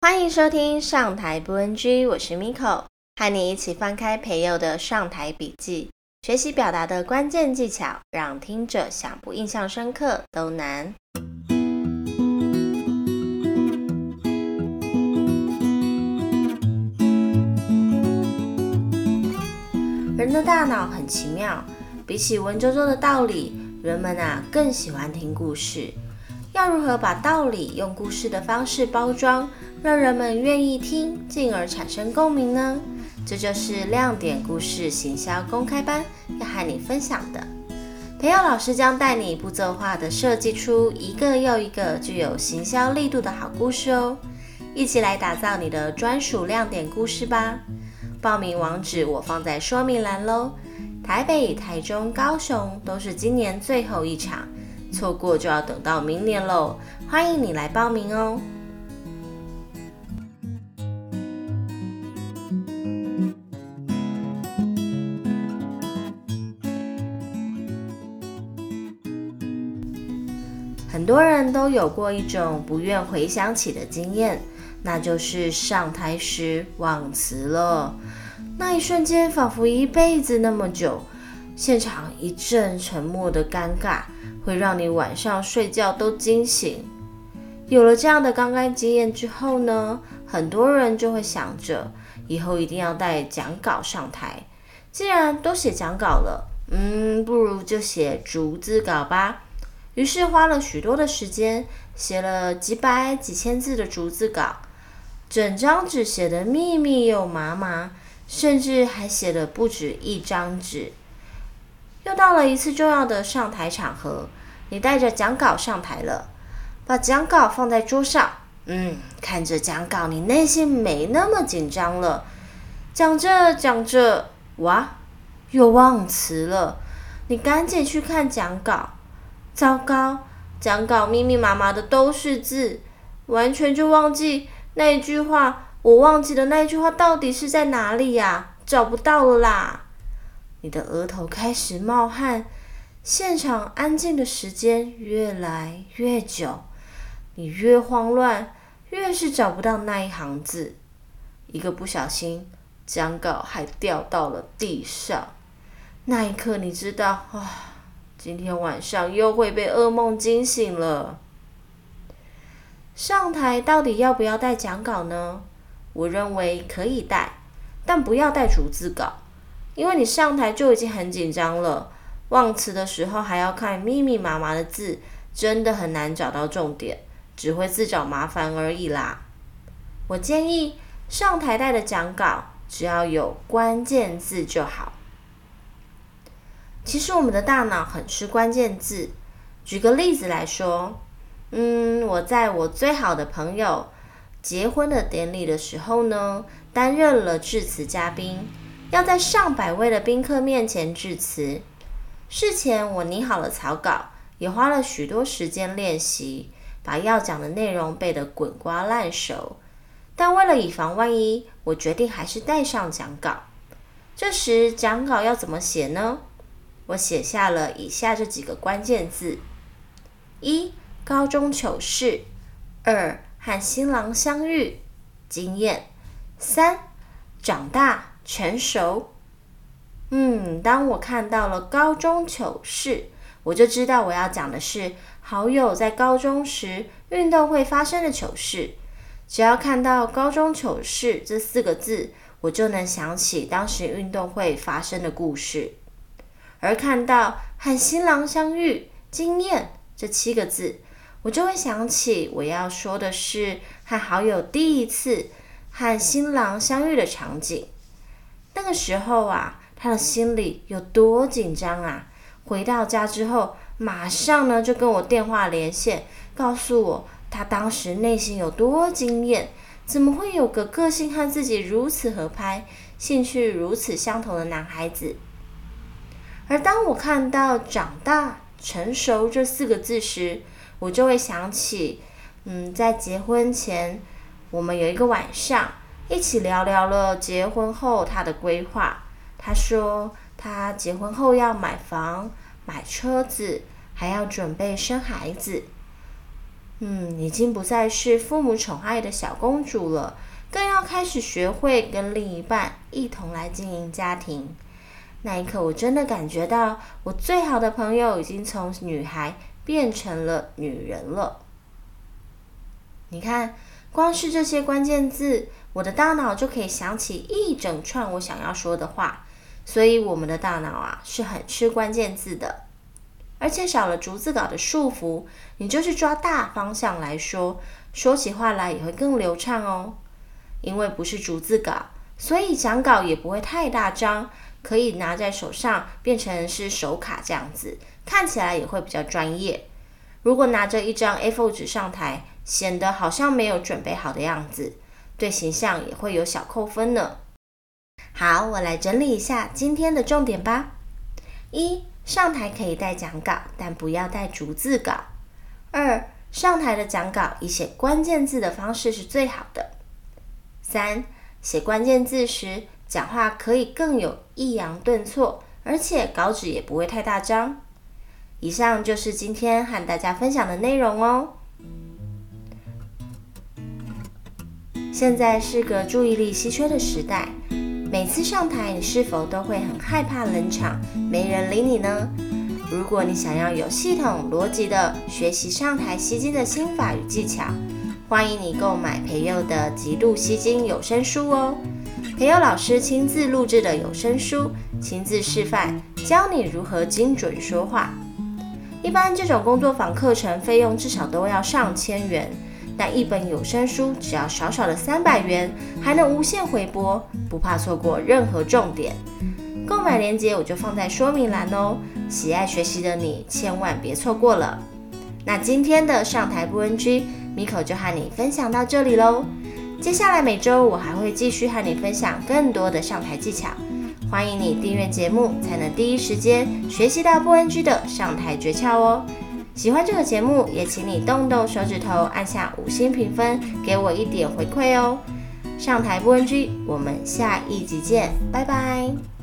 欢迎收听上台不 NG，我是 Miko，和你一起翻开培祐的上台笔记，学习表达的关键技巧，让听者想不印象深刻都难。人的大脑很奇妙，比起文绉绉的道理，人们啊更喜欢听故事。要如何把道理用故事的方式包装，让人们愿意听，进而产生共鸣呢？这就是亮点故事行销公开班要和你分享的。培祐老师将带你步骤化的设计出一个又一个具有行销力度的好故事哦，一起来打造你的专属亮点故事吧！报名网址我放在说明栏喽。台北、台中、高雄都是今年最后一场，错过就要等到明年喽。欢迎你来报名哦。很多人都有过一种不愿回想起的经验。那就是上台时忘词了，那一瞬间仿佛一辈子那么久，现场一阵沉默的尴尬，会让你晚上睡觉都惊醒。有了这样的尴尬经验之后呢，很多人就会想着以后一定要带讲稿上台。既然都写讲稿了，嗯，不如就写逐字稿吧。于是花了许多的时间，写了几百几千字的逐字稿。整张纸写得密密又麻麻，甚至还写了不止一张纸。又到了一次重要的上台场合，你带着讲稿上台了，把讲稿放在桌上。嗯，看着讲稿，你内心没那么紧张了。讲着讲着，哇，又忘词了。你赶紧去看讲稿，糟糕，讲稿密密麻麻的都是字，完全就忘记。那一句话，我忘记的。那一句话到底是在哪里呀？找不到了啦！你的额头开始冒汗，现场安静的时间越来越久，你越慌乱，越是找不到那一行字。一个不小心，讲稿还掉到了地上。那一刻，你知道，啊，今天晚上又会被噩梦惊醒了。上台到底要不要带讲稿呢？我认为可以带，但不要带逐字稿，因为你上台就已经很紧张了，忘词的时候还要看密密麻麻的字，真的很难找到重点，只会自找麻烦而已啦。我建议上台带的讲稿只要有关键字就好。其实我们的大脑很吃关键字，举个例子来说。嗯，我在我最好的朋友结婚的典礼的时候呢，担任了致辞嘉宾，要在上百位的宾客面前致辞。事前我拟好了草稿，也花了许多时间练习，把要讲的内容背得滚瓜烂熟。但为了以防万一，我决定还是带上讲稿。这时讲稿要怎么写呢？我写下了以下这几个关键字：一。高中糗事，二和新郎相遇，经验，三长大成熟。嗯，当我看到了高中糗事，我就知道我要讲的是好友在高中时运动会发生的糗事。只要看到高中糗事这四个字，我就能想起当时运动会发生的故事。而看到和新郎相遇，经验这七个字。我就会想起我要说的是和好友第一次和新郎相遇的场景。那个时候啊，他的心里有多紧张啊！回到家之后，马上呢就跟我电话连线，告诉我他当时内心有多惊艳，怎么会有个个性和自己如此合拍、兴趣如此相同的男孩子？而当我看到“长大成熟”这四个字时，我就会想起，嗯，在结婚前，我们有一个晚上一起聊聊了结婚后他的规划。他说他结婚后要买房、买车子，还要准备生孩子。嗯，已经不再是父母宠爱的小公主了，更要开始学会跟另一半一同来经营家庭。那一刻，我真的感觉到，我最好的朋友已经从女孩变成了女人了。你看，光是这些关键字，我的大脑就可以想起一整串我想要说的话。所以，我们的大脑啊，是很吃关键字的。而且少了逐字稿的束缚，你就是抓大方向来说，说起话来也会更流畅哦。因为不是逐字稿，所以讲稿也不会太大张。可以拿在手上，变成是手卡这样子，看起来也会比较专业。如果拿着一张 A4 纸上台，显得好像没有准备好的样子，对形象也会有小扣分呢。好，我来整理一下今天的重点吧。一，上台可以带讲稿，但不要带逐字稿。二，上台的讲稿以写关键字的方式是最好的。三，写关键字时，讲话可以更有抑扬顿挫，而且稿纸也不会太大张。以上就是今天和大家分享的内容哦。现在是个注意力稀缺的时代，每次上台，你是否都会很害怕冷场，没人理你呢？如果你想要有系统逻辑的学习上台吸睛的心法与技巧，欢迎你购买培佑的《极度吸睛》有声书哦。培佑老师亲自录制的有声书，亲自示范，教你如何精准说话。一般这种工作坊课程费用至少都要上千元，但一本有声书只要少少的三百元，还能无限回播，不怕错过任何重点。购买链接我就放在说明栏哦，喜爱学习的你千万别错过了。那今天的上台不 NG，Miko 就和你分享到这里喽。接下来每周我还会继续和你分享更多的上台技巧，欢迎你订阅节目，才能第一时间学习到不 NG 的上台诀窍哦。喜欢这个节目，也请你动动手指头按下五星评分，给我一点回馈哦。上台不 NG，我们下一集见，拜拜。